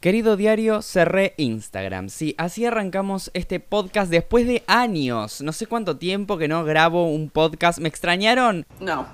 Querido diario, cerré Instagram. Sí, así arrancamos este podcast después de años. No sé cuánto tiempo que no grabo un podcast. ¿Me extrañaron? No.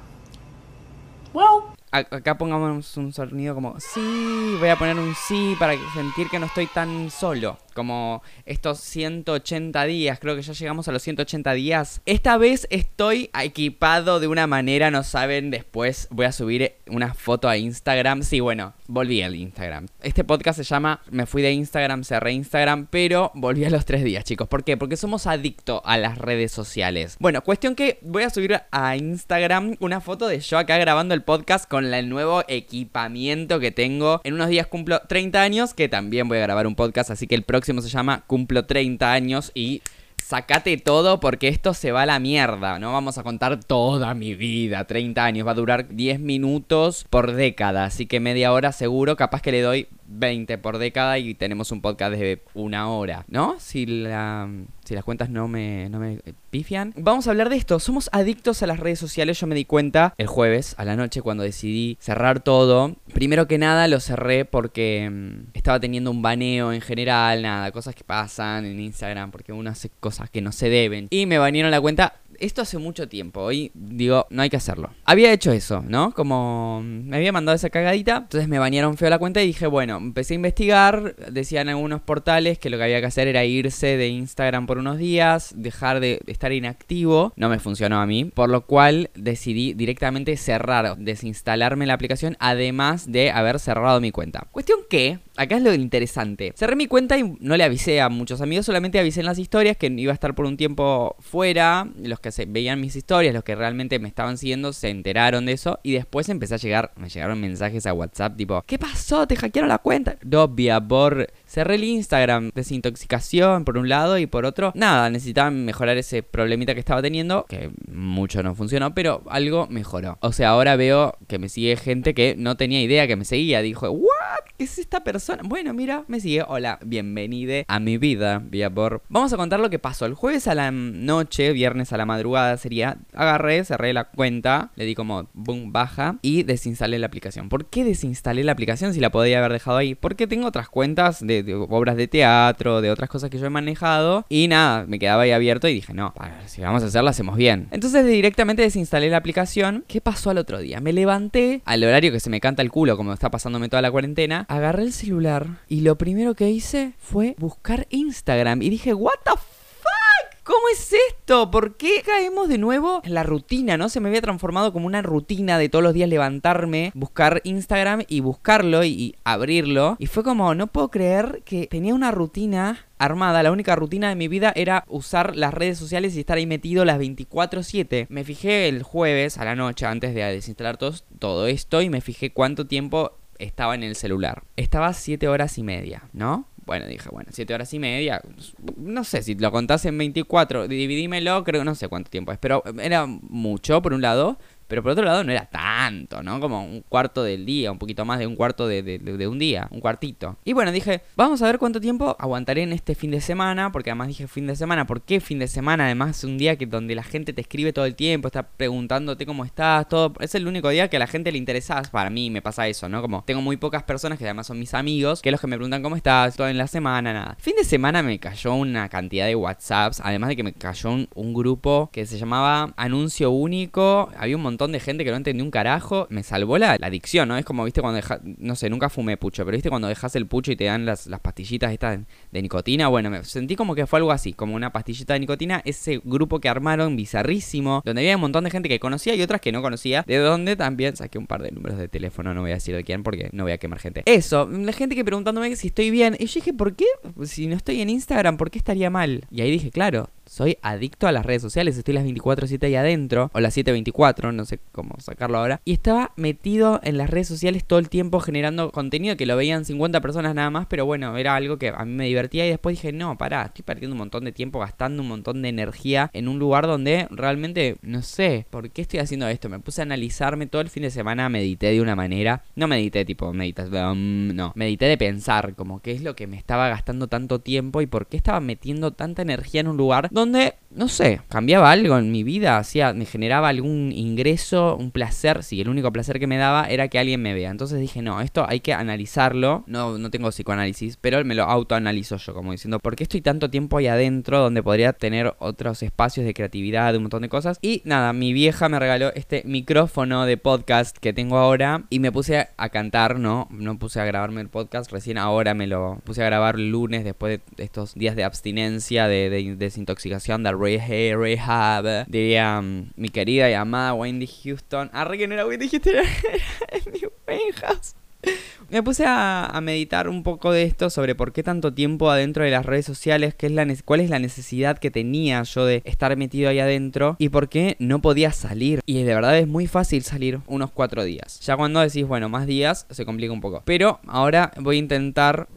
Well, acá pongamos un sonido como sí, voy a poner un sí para sentir que no estoy tan solo como estos 180 días, creo que ya llegamos a los 180 días. Esta vez estoy equipado de una manera, no saben, después voy a subir una foto a Instagram. Sí, bueno, volví al Instagram. Este podcast se llama Me fui de Instagram, cerré Instagram, pero volví a los tres días, chicos. ¿Por qué? Porque somos adictos a las redes sociales. Bueno, cuestión que voy a subir a Instagram una foto de yo acá grabando el podcast con el nuevo equipamiento que tengo. En unos días cumplo 30 años, que también voy a grabar un podcast, así que el próximo se llama Cumplo 30 años y sacate todo porque esto se va a la mierda. No vamos a contar toda mi vida, 30 años. Va a durar 10 minutos por década, así que media hora seguro. Capaz que le doy 20 por década y tenemos un podcast de una hora, ¿no? Si, la, si las cuentas no me, no me pifian. Vamos a hablar de esto. Somos adictos a las redes sociales. Yo me di cuenta el jueves a la noche cuando decidí cerrar todo. Primero que nada lo cerré porque mm, estaba teniendo un baneo en general, nada, cosas que pasan en Instagram porque uno hace cosas que no se deben. Y me banearon la cuenta esto hace mucho tiempo. Hoy digo, no hay que hacerlo. Había hecho eso, ¿no? Como me había mandado esa cagadita. Entonces me bañaron feo la cuenta y dije, bueno, empecé a investigar. Decían algunos portales que lo que había que hacer era irse de Instagram por unos días, dejar de estar inactivo. No me funcionó a mí. Por lo cual decidí directamente cerrar, desinstalarme la aplicación, además de haber cerrado mi cuenta. Cuestión que acá es lo interesante. Cerré mi cuenta y no le avisé a muchos amigos, solamente avisé en las historias que iba a estar por un tiempo fuera. Los que se veían mis historias, los que realmente me estaban siguiendo, se enteraron de eso. Y después empecé a llegar, me llegaron mensajes a WhatsApp tipo, ¿qué pasó? ¿Te hackearon la cuenta? Dobia, por cerré el Instagram, desintoxicación por un lado y por otro, nada, necesitaba mejorar ese problemita que estaba teniendo, que mucho no funcionó, pero algo mejoró. O sea, ahora veo que me sigue gente que no tenía idea que me seguía. Dijo, ¿what? ¿Qué es esta persona? Bueno, mira, me sigue. Hola, bienvenida a mi vida, vía por. Vamos a contar lo que pasó. El jueves a la noche, viernes a la madrugada sería, agarré, cerré la cuenta, le di como boom, baja y desinstalé la aplicación. ¿Por qué desinstalé la aplicación si la podía haber dejado ahí? Porque tengo otras cuentas de de obras de teatro, de otras cosas que yo he manejado. Y nada, me quedaba ahí abierto y dije, no, si vamos a hacerlo, hacemos bien. Entonces directamente desinstalé la aplicación. ¿Qué pasó al otro día? Me levanté al horario que se me canta el culo, como está pasándome toda la cuarentena. Agarré el celular y lo primero que hice fue buscar Instagram. Y dije, ¿What the ¿Cómo es esto? ¿Por qué caemos de nuevo en la rutina, no? Se me había transformado como una rutina de todos los días levantarme, buscar Instagram y buscarlo y, abrirlo. Y fue como, no puedo creer que tenía una rutina armada, la única rutina de mi vida era usar las redes sociales y estar ahí metido las 24/7. Me fijé el jueves a la noche antes de desinstalar todo, todo esto y me fijé cuánto tiempo estaba en el celular. Estaba 7 horas y media, ¿no? Bueno, dije, bueno, 7 horas y media. No sé si lo contás en 24, dividímelo, creo, no sé cuánto tiempo es, pero era mucho por un lado. Pero por otro lado no era ¿no? Como un cuarto del día, un poquito más de un cuarto de, un día, un cuartito. Y bueno, dije, vamos a ver cuánto tiempo aguantaré en este fin de semana, porque además dije fin de semana, ¿por qué fin de semana? Además es un día que donde la gente te escribe todo el tiempo, está preguntándote cómo estás, todo. Es el único día que a la gente le interesa. Para mí me pasa eso, ¿no? Como tengo muy pocas personas que además son mis amigos, que los que me preguntan cómo estás, todo en la semana, nada. Fin de semana me cayó una cantidad de WhatsApps, además de que me cayó un, un grupo que se llamaba Anuncio Único. Había un montón de gente que no entendía un carajo. Me salvó la, adicción, ¿no? Es como, viste, cuando dejas, no sé, nunca fumé pucho, pero viste cuando dejas el pucho y te dan las, pastillitas estas de, nicotina. Bueno, me sentí como que fue algo así, como una pastillita de nicotina. Ese grupo que armaron, bizarrísimo, donde había un montón de gente que conocía y otras que no conocía, de donde también saqué un par de números de teléfono, no voy a decir de quién porque no voy a quemar gente. Eso, la gente que preguntándome si estoy bien. Y yo dije, ¿por qué? Si no estoy en Instagram, ¿por qué estaría mal? Y ahí dije, claro, soy adicto a las redes sociales, estoy las 24-7 ahí adentro, o las 7-24, no sé cómo sacarlo ahora, y estaba metido en las redes sociales todo el tiempo generando contenido que lo veían 50 personas nada más, pero bueno, era algo que a mí me divertía y después dije, no, pará, estoy perdiendo un montón de tiempo, gastando un montón de energía en un lugar donde realmente, no sé, ¿por qué estoy haciendo esto? Me puse a analizarme todo el fin de semana, medité de una manera, no medité tipo, meditas, um, no, medité de pensar como qué es lo que me estaba gastando tanto tiempo y por qué estaba metiendo tanta energía en un lugar donde no sé, cambiaba algo en mi vida, hacía, me generaba algún ingreso, un placer, sí, el único placer que me daba era que alguien me vea. Entonces dije, no, esto hay que analizarlo. No, no tengo psicoanálisis, pero me lo autoanalizo yo, como diciendo, ¿por qué estoy tanto tiempo ahí adentro donde podría tener otros espacios de creatividad, de un montón de cosas? Y nada, mi vieja me regaló este micrófono de podcast que tengo ahora y me puse a cantar, ¿no? No puse a grabarme el podcast, recién ahora me lo puse a grabar lunes después de estos días de abstinencia, de, de desintoxicación, de rehab, diría mm, mi querida y amada Wendy Houston. Ah, que no era Wendy Houston, era, mi Me puse a, meditar un poco de esto sobre por qué tanto tiempo adentro de las redes sociales, qué es la cuál es la necesidad que tenía yo de estar metido ahí adentro y por qué no podía salir. Y de verdad es muy fácil salir unos cuatro días. Ya cuando decís, bueno, más días, se complica un poco. Pero ahora voy a intentar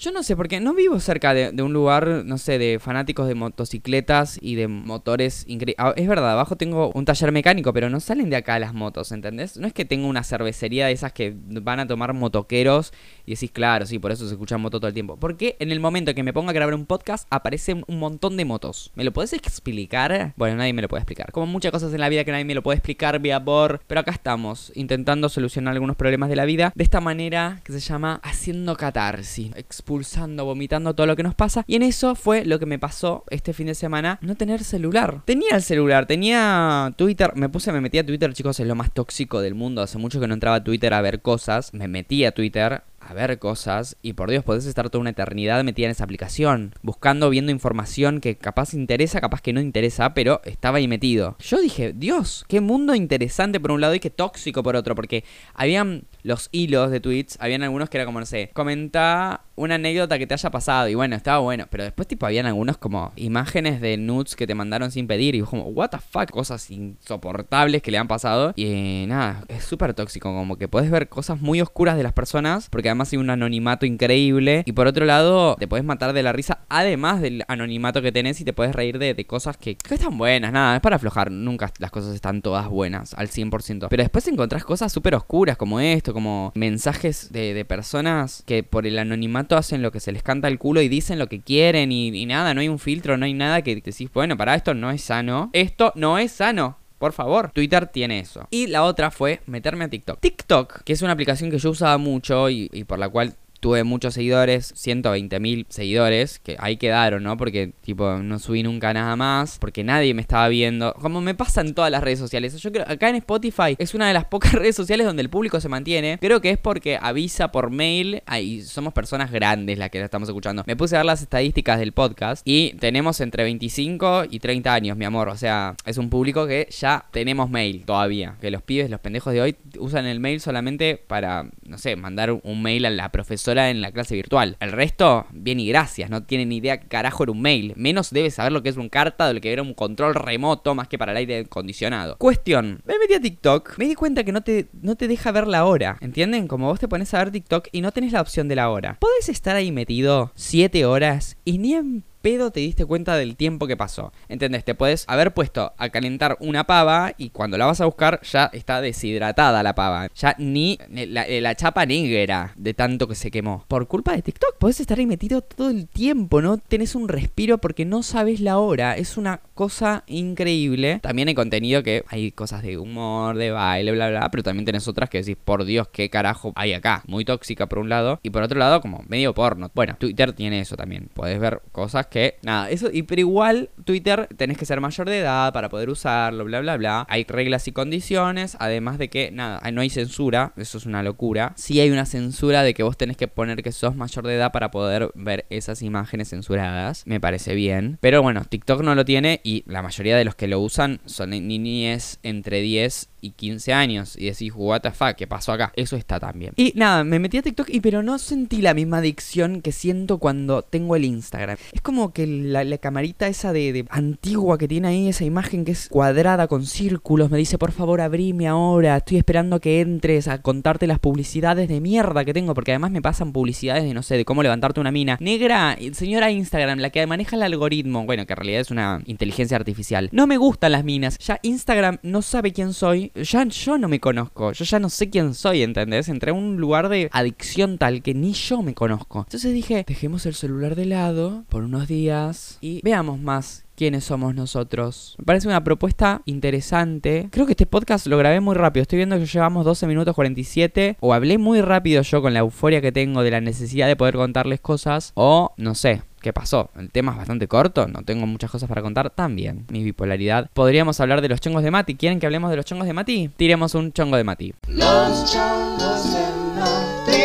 yo no sé, porque no vivo cerca de, un lugar, no sé, de fanáticos de motocicletas y de motores increíbles. Ah, es verdad, abajo tengo un taller mecánico, pero no salen de acá las motos, ¿entendés? No es que tengo una cervecería de esas que van a tomar motoqueros y decís, claro, sí, por eso se escucha moto todo el tiempo. Porque en el momento que me ponga a grabar un podcast aparecen un montón de motos. ¿Me lo puedes explicar? Bueno, nadie me lo puede explicar. Como muchas cosas en la vida que nadie me lo puede explicar vía por. Pero acá estamos, intentando solucionar algunos problemas de la vida de esta manera que se llama haciendo catarsis expulsando, vomitando todo lo que nos pasa. Y en eso fue lo que me pasó este fin de semana, no tener celular. Tenía el celular, tenía Twitter, me puse, me metí a Twitter, chicos, es lo más tóxico del mundo. Hace mucho que no entraba a Twitter a ver cosas. Me metí a Twitter a ver cosas y por Dios podés estar toda una eternidad metida en esa aplicación, buscando, viendo información que capaz interesa, capaz que no interesa, pero estaba ahí metido. Yo dije, Dios, qué mundo interesante por un lado y qué tóxico por otro, porque habían los hilos de tweets, habían algunos que era como, no sé, comenta una anécdota que te haya pasado y bueno, estaba bueno, pero después tipo habían algunos como imágenes de nudes que te mandaron sin pedir y como, what the fuck, cosas insoportables que le han pasado. Y nada, es súper tóxico, como que puedes ver cosas muy oscuras de las personas porque además hay un anonimato increíble. Y por otro lado te puedes matar de la risa además del anonimato que tenés y te puedes reír de, cosas que, que, están buenas, nada, es para aflojar, nunca las cosas están todas buenas al 100%, pero después encontrás cosas súper oscuras como esto, como mensajes de, de personas que por el anonimato hacen lo que se les canta el culo y dicen lo que quieren y, nada, no hay un filtro, no hay nada que decís, bueno, para esto no es sano. Esto no es sano. Por favor, Twitter tiene eso. Y la otra fue meterme a TikTok. TikTok, que es una aplicación que yo usaba mucho y, y por la cual tuve muchos seguidores, 120 mil seguidores, que ahí quedaron, ¿no? Porque, tipo, no subí nunca nada más, porque nadie me estaba viendo. Como me pasa en todas las redes sociales. Yo creo, acá en Spotify es una de las pocas redes sociales donde el público se mantiene. Creo que es porque avisa por mail. Ahí somos personas grandes las que la estamos escuchando. Me puse a ver las estadísticas del podcast y tenemos entre 25 y 30 años, mi amor. O sea, es un público que ya tenemos mail todavía. Que los pibes, los pendejos de hoy, usan el mail solamente para, no sé, mandar un mail a la profesora en la clase virtual. El resto, bien y gracias, no tienen ni idea carajo era un mail. Menos debe saber lo que es un carta, de lo que era un control remoto, más que para el aire acondicionado. Cuestión, me metí a TikTok, me di cuenta que no te, no te deja ver la hora, ¿entienden? Como vos te pones a ver TikTok y no tenés la opción de la hora. Podés estar ahí metido 7 horas y ni en te diste cuenta del tiempo que pasó. ¿Entendés? Te puedes haber puesto a calentar una pava y cuando la vas a buscar ya está deshidratada la pava. Ya ni la, chapa negra de tanto que se quemó. Por culpa de TikTok. Podés estar ahí metido todo el tiempo, ¿no? Tenés un respiro porque no sabes la hora. Es una cosa increíble. También hay contenido que hay cosas de humor, de baile, bla, bla, pero también tenés otras que decís, por Dios, qué carajo hay acá. Muy tóxica por un lado y por otro lado como medio porno. Bueno, Twitter tiene eso también. Podés ver cosas que, nada, eso, y pero igual Twitter tenés que ser mayor de edad para poder usarlo, bla, bla, bla. Hay reglas y condiciones, además de que, nada, no hay censura, eso es una locura. Sí hay una censura de que vos tenés que poner que sos mayor de edad para poder ver esas imágenes censuradas, me parece bien. Pero bueno, TikTok no lo tiene y la mayoría de los que lo usan son niñes entre 10 y 15 años y decís, what the fuck, ¿qué pasó acá? Eso está también. Y nada, me metí a TikTok y pero no sentí la misma adicción que siento cuando tengo el Instagram. Es como que la, camarita esa de, antigua que tiene ahí, esa imagen que es cuadrada con círculos, me dice, por favor, abrime ahora, estoy esperando que entres a contarte las publicidades de mierda que tengo, porque además me pasan publicidades de, no sé, de cómo levantarte una mina. Negra, señora Instagram, la que maneja el algoritmo, bueno, que en realidad es una inteligencia artificial. No me gustan las minas, ya Instagram no sabe quién soy ya yo no me conozco, yo ya no sé quién soy, ¿entendés? Entré a un lugar de adicción tal que ni yo me conozco. Entonces dije, dejemos el celular de lado por unos días y veamos más quiénes somos nosotros. Me parece una propuesta interesante. Creo que este podcast lo grabé muy rápido. Estoy viendo que llevamos 12 minutos 47. O hablé muy rápido yo con la euforia que tengo de la necesidad de poder contarles cosas. O no sé. ¿Qué pasó? El tema es bastante corto, no tengo muchas cosas para contar también. Mi bipolaridad. Podríamos hablar de los chongos de Mati. ¿Quieren que hablemos de los chongos de Mati? Tiremos un chongo de Mati. Los chongos de Mati.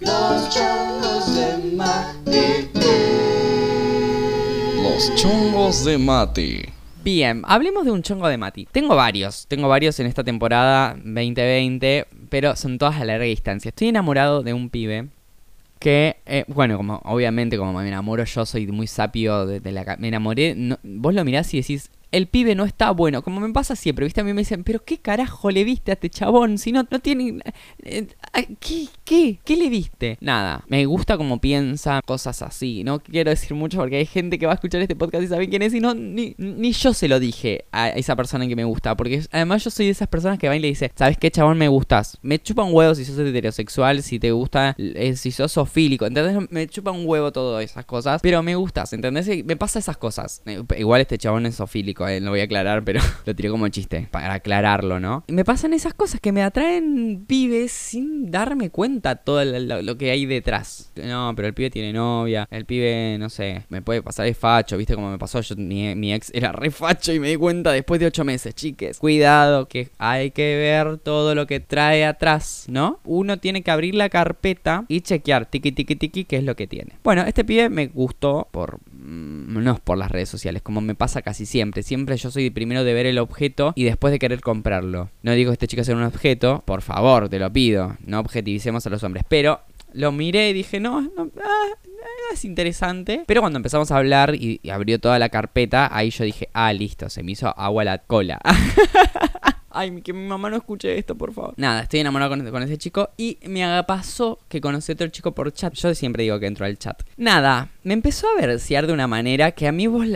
Los chongos Chongos de Mati. Bien, hablemos de un chongo de Mati. Tengo varios, tengo varios en esta temporada 2020, pero son todas a larga distancia. Estoy enamorado de un pibe que, eh, bueno, como obviamente como me enamoro yo, soy muy sapio de, de la... Me enamoré, no- vos lo mirás y decís, el pibe no está bueno, como me pasa siempre, ¿viste? A mí me dicen, pero ¿qué carajo le viste a este chabón? Si no, no tiene... eh, ¿Qué? ¿Qué? ¿Qué le viste? Nada, me gusta como piensa, cosas así. No quiero decir mucho porque hay gente que va a escuchar este podcast y saben quién es y no, ni, ni yo se lo dije a esa persona que me gusta. Porque además yo soy de esas personas que va y le dice, ¿sabes qué chabón me gustas? Me chupa un huevo si sos heterosexual, si te gusta, eh, si sos sofílico. ¿Entendés? Me chupa un huevo todas esas cosas. Pero me gustas, ¿entendés? Me pasa esas cosas. Eh, Igual este chabón es sofílico, eh, lo voy a aclarar, pero lo tiré como chiste, para aclararlo, ¿no? Y me pasan esas cosas que me atraen pibes sin darme cuenta todo lo, lo- lo que hay detrás. No, pero el pibe tiene novia, el pibe, no sé, me puede pasar de facho, ¿viste cómo me pasó? Yo, mi, mi ex era re facho y me di cuenta después de ocho meses, chiques. Cuidado, que hay que ver todo lo que trae atrás, ¿no? Uno tiene que abrir la carpeta y chequear, tiki, tiki, tiki, qué es lo que tiene. Bueno, este pibe me gustó por no es por las redes sociales, como me pasa casi siempre. Siempre yo soy primero de ver el objeto y después de querer comprarlo. No digo que este chico sea un objeto, por favor, te lo pido. No objetivicemos a los hombres. Pero lo miré y dije, no, no, ah, es interesante. Pero cuando empezamos a hablar y, y abrió toda la carpeta, ahí yo dije, ah, listo, se me hizo agua la cola. Ay, que mi mamá no escuche esto, por favor. Nada, estoy enamorado con, ese chico y me pasó que conocí a otro chico por chat. Yo siempre digo que entro al chat. Nada, me empezó a versear de una manera que a mí vos,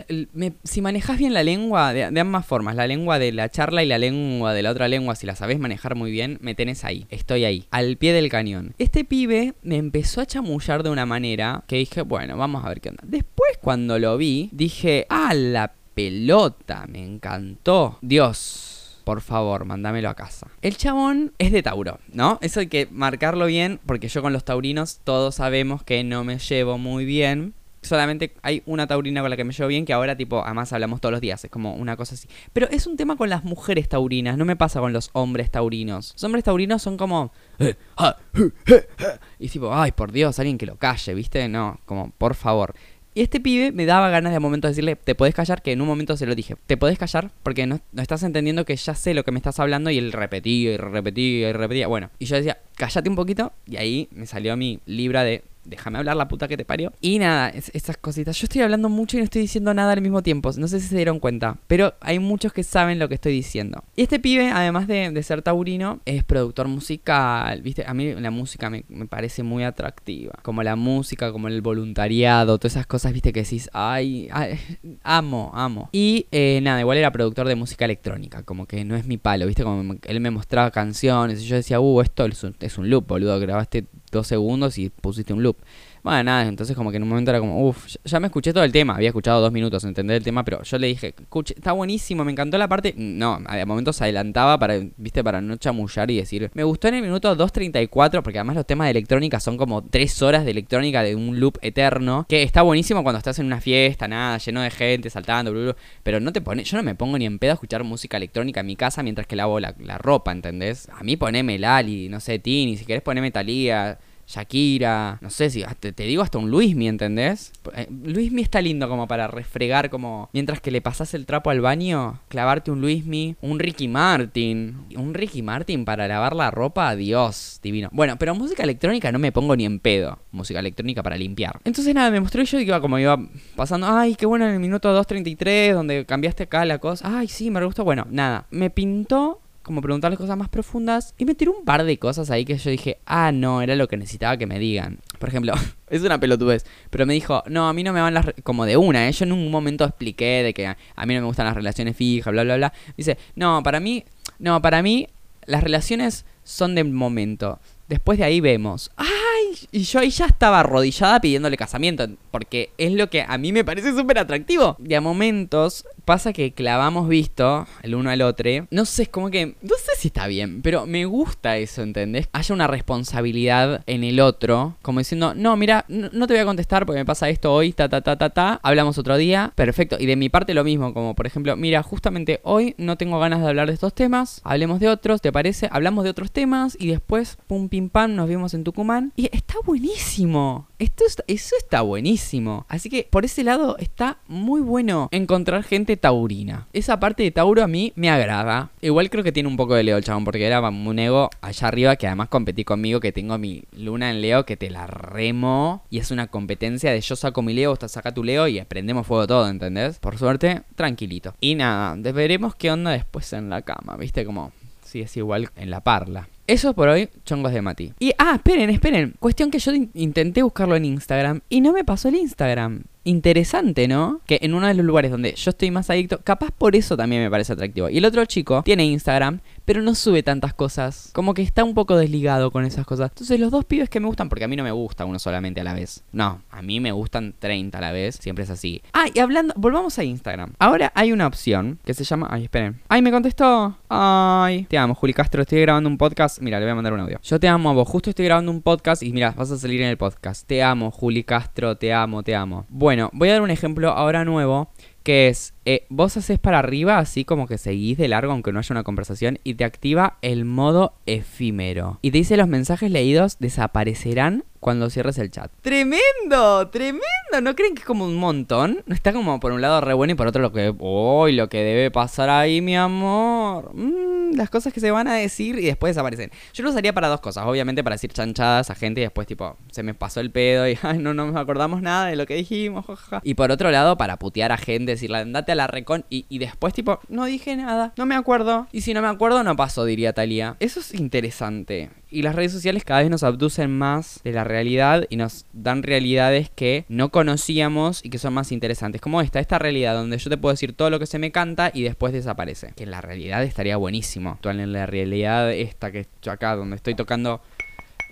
si manejás bien la lengua, de, de ambas formas, la lengua de la charla y la lengua de la otra lengua, si la sabés manejar muy bien, me tenés ahí. Estoy ahí, al pie del cañón. Este pibe me empezó a chamullar de una manera que dije, bueno, vamos a ver qué onda. Después cuando lo vi, dije, ah, la pelota, me encantó. Dios. Por favor, mándamelo a casa. El chabón es de Tauro, ¿no? Eso hay que marcarlo bien, porque yo con los taurinos todos sabemos que no me llevo muy bien. Solamente hay una taurina con la que me llevo bien, que ahora, tipo, además hablamos todos los días. Es como una cosa así. Pero es un tema con las mujeres taurinas, no me pasa con los hombres taurinos. Los hombres taurinos son como. "Eh, ah, eh, eh, eh", Y tipo, ay, por Dios, alguien que lo calle, ¿viste? No, como, por favor. Y este pibe me daba ganas de momento decirle, te podés callar, que en un momento se lo dije, te podés callar porque no, no estás entendiendo que ya sé lo que me estás hablando y él repetía y repetía y repetía. Bueno, y yo decía, cállate un poquito y ahí me salió mi libra de, déjame hablar la puta que te parió. Y nada, es- esas cositas. Yo estoy hablando mucho y no estoy diciendo nada al mismo tiempo, no sé si se dieron cuenta, pero hay muchos que saben lo que estoy diciendo. Y este pibe, además de, ser taurino, es productor musical, ¿viste? A mí la música me, me parece muy atractiva. Como la música, como el voluntariado, todas esas cosas, ¿viste? Que decís, ay, ay, amo, amo. Y eh, nada, igual era productor de música electrónica, como que no es mi palo, ¿viste? Como él me mostraba canciones y yo decía, uh, esto es es un loop, boludo, grabaste dos segundos y pusiste un loop. Bueno, nada, entonces como que en un momento era como, uff, ya, me escuché todo el tema, había escuchado dos minutos, entender el tema, pero yo le dije, escuche, está buenísimo, me encantó la parte, no, a momentos adelantaba para, viste, para no chamullar y decir, me gustó en el minuto 2.34, porque además los temas de electrónica son como tres horas de electrónica de un loop eterno, que está buenísimo cuando estás en una fiesta, nada, lleno de gente, saltando, blu, blu, pero no te pone, yo no me pongo ni en pedo a escuchar música electrónica en mi casa mientras que lavo la, la ropa, ¿entendés? A mí poneme Lali, no sé, Tini, si querés poneme Talía. Shakira, no sé si te, digo hasta un Luismi, ¿entendés? Eh, Luismi está lindo como para refregar, como mientras que le pasás el trapo al baño, clavarte un Luismi, un Ricky Martin, un Ricky Martin para lavar la ropa, Dios, divino. Bueno, pero música electrónica no me pongo ni en pedo, música electrónica para limpiar. Entonces nada, me mostró y yo iba como iba pasando, ay, qué bueno en el minuto 2.33 donde cambiaste acá la cosa, ay, sí, me gustó, bueno, nada, me pintó como preguntarle cosas más profundas y me tiró un par de cosas ahí que yo dije, ah, no, era lo que necesitaba que me digan. Por ejemplo, es una pelotudez, pero me dijo, no, a mí no me van las... re-", como de una, ¿eh? yo en un momento expliqué de que a, mí no me gustan las relaciones fijas, bla, bla, bla. Dice, no, para mí, no, para mí las relaciones son de momento. Después de ahí vemos. ¡Ay! Y yo ahí ya estaba arrodillada pidiéndole casamiento, porque es lo que a mí me parece súper atractivo. Y a momentos pasa que clavamos visto el uno al otro. No sé, es como que, no sé si está bien, pero me gusta eso, ¿entendés? Haya una responsabilidad en el otro, como diciendo, no, mira, no, te voy a contestar porque me pasa esto hoy, ta, ta, ta, ta, ta, hablamos otro día, perfecto. Y de mi parte lo mismo, como por ejemplo, mira, justamente hoy no tengo ganas de hablar de estos temas, hablemos de otros, ¿te parece? Hablamos de otros temas y después, pum, pim, pam, nos vemos en Tucumán. Está buenísimo. Esto eso está buenísimo. Así que por ese lado está muy bueno encontrar gente taurina. Esa parte de Tauro a mí me agrada. Igual creo que tiene un poco de Leo el chabón, porque era un ego allá arriba que además competí conmigo, que tengo mi luna en Leo, que te la remo. Y es una competencia de yo saco mi Leo, usted saca tu Leo y prendemos fuego todo, ¿entendés? Por suerte, tranquilito. Y nada, veremos qué onda después en la cama, ¿viste? Como si es igual en la parla. Eso por hoy, chongos de Mati. Y, ah, esperen, esperen. Cuestión que yo in- intenté buscarlo en Instagram y no me pasó el Instagram. Interesante, ¿no? Que en uno de los lugares donde yo estoy más adicto, capaz por eso también me parece atractivo. Y el otro chico tiene Instagram, pero no sube tantas cosas. Como que está un poco desligado con esas cosas. Entonces los dos pibes que me gustan, porque a mí no me gusta uno solamente a la vez. No, a mí me gustan 30 a la vez, siempre es así. Ah, y hablando, volvamos a Instagram. Ahora hay una opción que se llama... Ay, esperen. Ay, me contestó. Ay, te amo, Juli Castro, estoy grabando un podcast. Mira, le voy a mandar un audio. Yo te amo a vos, justo estoy grabando un podcast y mira, vas a salir en el podcast. Te amo, Juli Castro, te amo, te amo. Bueno, voy a dar un ejemplo ahora nuevo que es, eh, vos haces para arriba así como que seguís de largo aunque no haya una conversación y te activa el modo efímero. Y te dice los mensajes leídos desaparecerán cuando cierres el chat. Tremendo, tremendo. ¿No creen que es como un montón? No está como por un lado re bueno y por otro lo que... ¡Uy! lo que debe pasar ahí, mi amor. Mm, las cosas que se van a decir y después desaparecen. Yo lo usaría para dos cosas. Obviamente para decir chanchadas a gente y después tipo, se me pasó el pedo y no, no nos acordamos nada de lo que dijimos. Y por otro lado, para putear a gente, decirle, andate la recon y, y después tipo, no dije nada, no me acuerdo. Y si no me acuerdo, no pasó, diría Talía. Eso es interesante. Y las redes sociales cada vez nos abducen más de la realidad y nos dan realidades que no conocíamos y que son más interesantes. Como esta, esta realidad donde yo te puedo decir todo lo que se me canta y después desaparece. Que en la realidad estaría buenísimo. Actual en la realidad esta que yo acá donde estoy tocando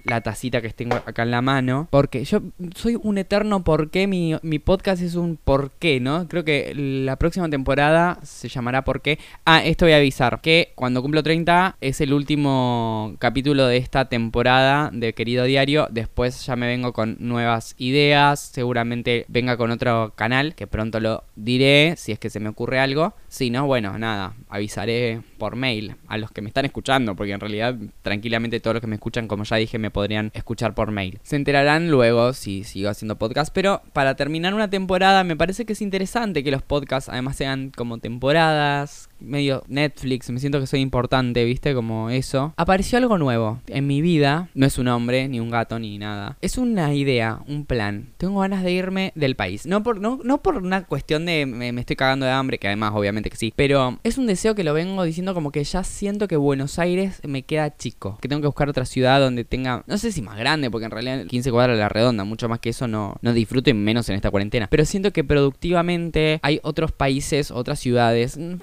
la tacita que tengo acá en la mano. Porque yo soy un eterno por qué. Mi, mi podcast es un por qué, ¿no? Creo que la próxima temporada se llamará por qué. Ah, esto voy a avisar. Que cuando cumplo 30 es el último capítulo de esta temporada de Querido Diario. Después ya me vengo con nuevas ideas. Seguramente venga con otro canal. Que pronto lo diré si es que se me ocurre algo. Si no, bueno, nada. Avisaré por mail a los que me están escuchando. Porque en realidad, tranquilamente, todos los que me escuchan, como ya dije, me podrían escuchar por mail. Se enterarán luego si sigo haciendo podcast. Pero para terminar una temporada, me parece que es interesante que los podcasts además sean como temporadas. Medio Netflix, me siento que soy importante, ¿viste? Como eso. Apareció algo nuevo en mi vida. No es un hombre, ni un gato, ni nada. Es una idea, un plan. Tengo ganas de irme del país. No por, no, no por una cuestión de me, me estoy cagando de hambre, que además obviamente que sí. Pero es un deseo que lo vengo diciendo como que ya siento que Buenos Aires me queda chico. Que tengo que buscar otra ciudad donde tenga, no sé si más grande, porque en realidad 15 cuadras de la redonda, mucho más que eso no, no disfruto y menos en esta cuarentena. Pero siento que productivamente hay otros países, otras ciudades, mm,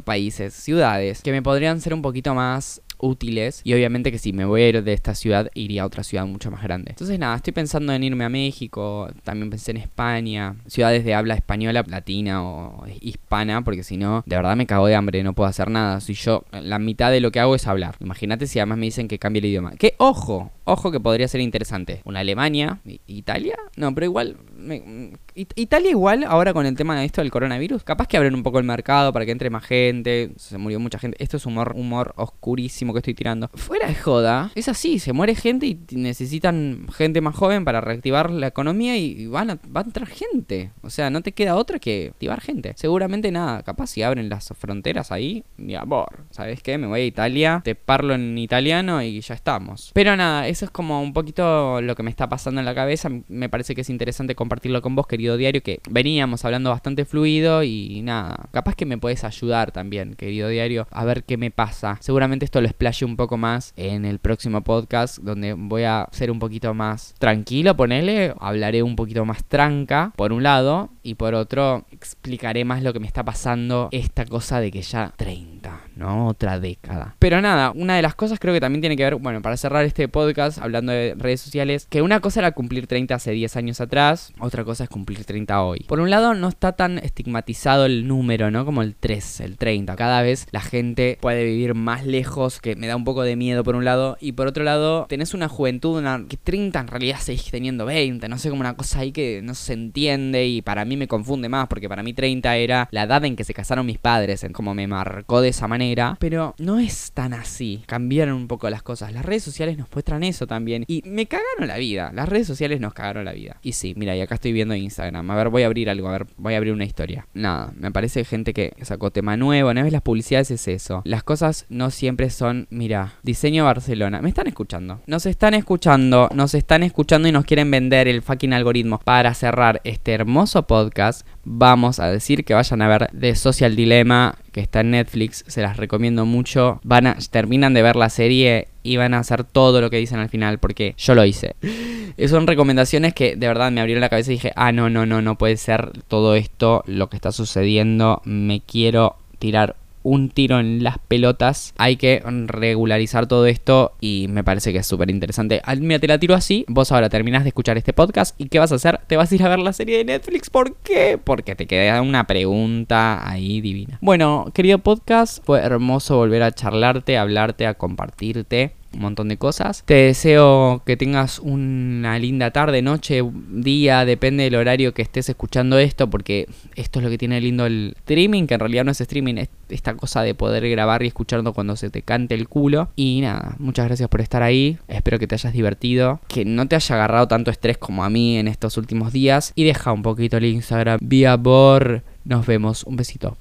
países, ciudades, que me podrían ser un poquito más útiles y obviamente que si me voy a ir de esta ciudad iría a otra ciudad mucho más grande. Entonces nada, estoy pensando en irme a México, también pensé en España, ciudades de habla española, latina o hispana, porque si no, de verdad me cago de hambre, no puedo hacer nada. Si yo, la mitad de lo que hago es hablar. Imagínate si además me dicen que cambie el idioma. Que ojo, ojo que podría ser interesante. Una Alemania, Italia, no, pero igual, me- It- Italia igual ahora con el tema de esto del coronavirus, capaz que abren un poco el mercado para que entre más gente, se murió mucha gente. Esto es humor, humor oscurísimo que estoy tirando. Fuera de joda, es así, se muere gente y necesitan gente más joven para reactivar la economía y van a, va a entrar gente. O sea, no te queda otra que activar gente. Seguramente nada, capaz si abren las fronteras ahí, mi amor, ¿sabes qué? Me voy a Italia, te parlo en italiano y ya estamos. Pero nada, eso es como un poquito lo que me está pasando en la cabeza. Me parece que es interesante compartirlo con vos, querido diario, que veníamos hablando bastante fluido y nada, capaz que me puedes ayudar también, querido diario, a ver qué me pasa. Seguramente esto lo explaye un poco más en el próximo podcast, donde voy a ser un poquito más tranquilo, ponele, hablaré un poquito más tranca, por un lado, y por otro explicaré más lo que me está pasando esta cosa de que ya 30, ¿no? Otra década. Pero nada, una de las cosas creo que también tiene que ver, bueno, para cerrar este podcast hablando de redes sociales, que una cosa era cumplir 30 hace 10 años atrás, otra cosa es cumplir 30 hoy. Por un lado no está tan estigmatizado el número, ¿no? Como el 3, el 30. Cada vez la gente puede vivir más lejos, que me da un poco de miedo por un lado, y por otro lado tenés una juventud, una que 30 en realidad seguís teniendo 20, no sé, como una cosa ahí que no se entiende y para mí me confunde más, porque para mí 30 era la edad en que se casaron mis padres, en como me marcó de esa manera, pero no es tan así, cambiaron un poco las cosas, las redes sociales nos muestran eso también, y me cagaron la vida, las redes sociales nos cagaron la vida. Y sí, mira, y acá estoy viendo Instagram, a ver, voy a abrir algo, a ver, voy a abrir una historia. Nada, me parece gente que sacó tema nuevo, ¿no ves? Las publicidades es eso. Las cosas no siempre son, mira, diseño Barcelona. ¿Me están escuchando? Nos están escuchando, nos están escuchando y nos quieren vender el fucking algoritmo. Para cerrar este hermoso podcast, vamos a decir que vayan a ver The Social Dilemma, que está en Netflix, se las recomiendo mucho. Van a, terminan de ver la serie y van a hacer todo lo que dicen al final, porque yo lo hice. Son recomendaciones que de verdad me abrieron la cabeza y dije, ah, no, no, no, no puede ser todo esto lo que está sucediendo. Me quiero tirar un tiro en las pelotas. Hay que regularizar todo esto y me parece que es súper interesante. Al- Mira, te la tiro así. Vos ahora terminás de escuchar este podcast y ¿qué vas a hacer? Te vas a ir a ver la serie de Netflix. ¿Por qué? Porque te queda una pregunta ahí divina. Bueno, querido podcast, fue hermoso volver a charlarte, a hablarte, a compartirte un montón de cosas. Te deseo que tengas una linda tarde, noche, día, depende del horario que estés escuchando esto, porque esto es lo que tiene lindo el streaming, que en realidad no es streaming, es esta cosa de poder grabar y escucharlo cuando se te cante el culo. Y nada, muchas gracias por estar ahí, espero que te hayas divertido, que no te haya agarrado tanto estrés como a mí en estos últimos días, y deja un poquito el Instagram vía por... Nos vemos, un besito.